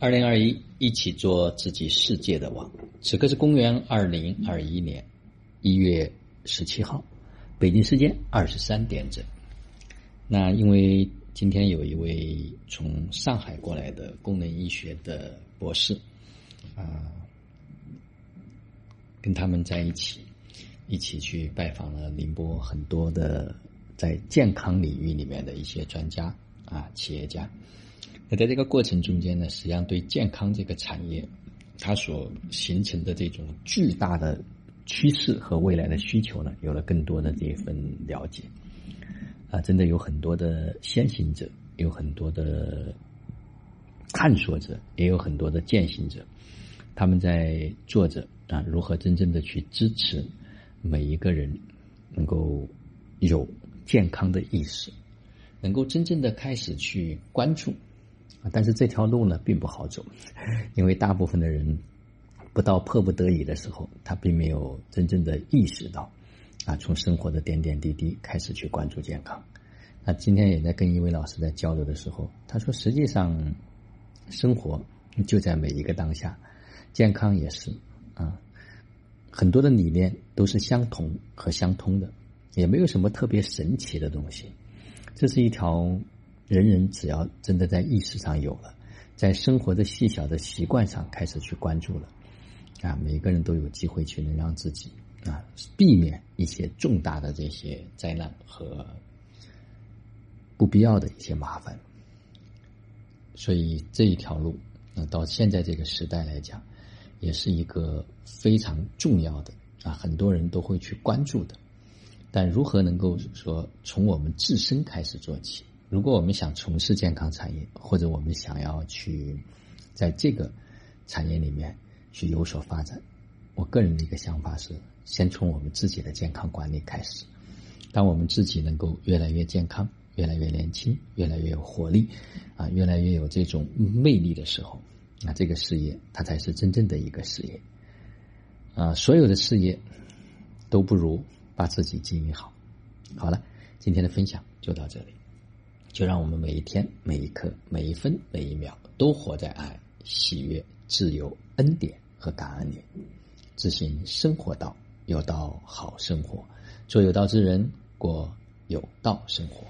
二零二一，一起做自己世界的王。此刻是公元二零二一年一月十七号，北京时间二十三点整。那因为今天有一位从上海过来的功能医学的博士啊，跟他们在一起，一起去拜访了宁波很多的在健康领域里面的一些专家啊，企业家。那在这个过程中间呢，实际上对健康这个产业，它所形成的这种巨大的趋势和未来的需求呢，有了更多的这一份了解。啊，真的有很多的先行者，有很多的探索者，也有很多的践行者，他们在做着啊，如何真正的去支持每一个人能够有健康的意识，能够真正的开始去关注。啊，但是这条路呢并不好走，因为大部分的人不到迫不得已的时候，他并没有真正的意识到，啊，从生活的点点滴滴开始去关注健康。那今天也在跟一位老师在交流的时候，他说，实际上生活就在每一个当下，健康也是啊，很多的理念都是相同和相通的，也没有什么特别神奇的东西，这是一条。人人只要真的在意识上有了，在生活的细小的习惯上开始去关注了，啊，每个人都有机会去能让自己啊避免一些重大的这些灾难和不必要的一些麻烦。所以这一条路，那到现在这个时代来讲，也是一个非常重要的啊，很多人都会去关注的。但如何能够说从我们自身开始做起？如果我们想从事健康产业，或者我们想要去在这个产业里面去有所发展，我个人的一个想法是，先从我们自己的健康管理开始。当我们自己能够越来越健康、越来越年轻、越来越有活力，啊，越来越有这种魅力的时候，那这个事业它才是真正的一个事业。啊，所有的事业都不如把自己经营好。好了，今天的分享就到这里。就让我们每一天、每一刻、每一分、每一秒，都活在爱、喜悦、自由、恩典和感恩里，执行生活道，有道好生活，做有道之人，过有道生活。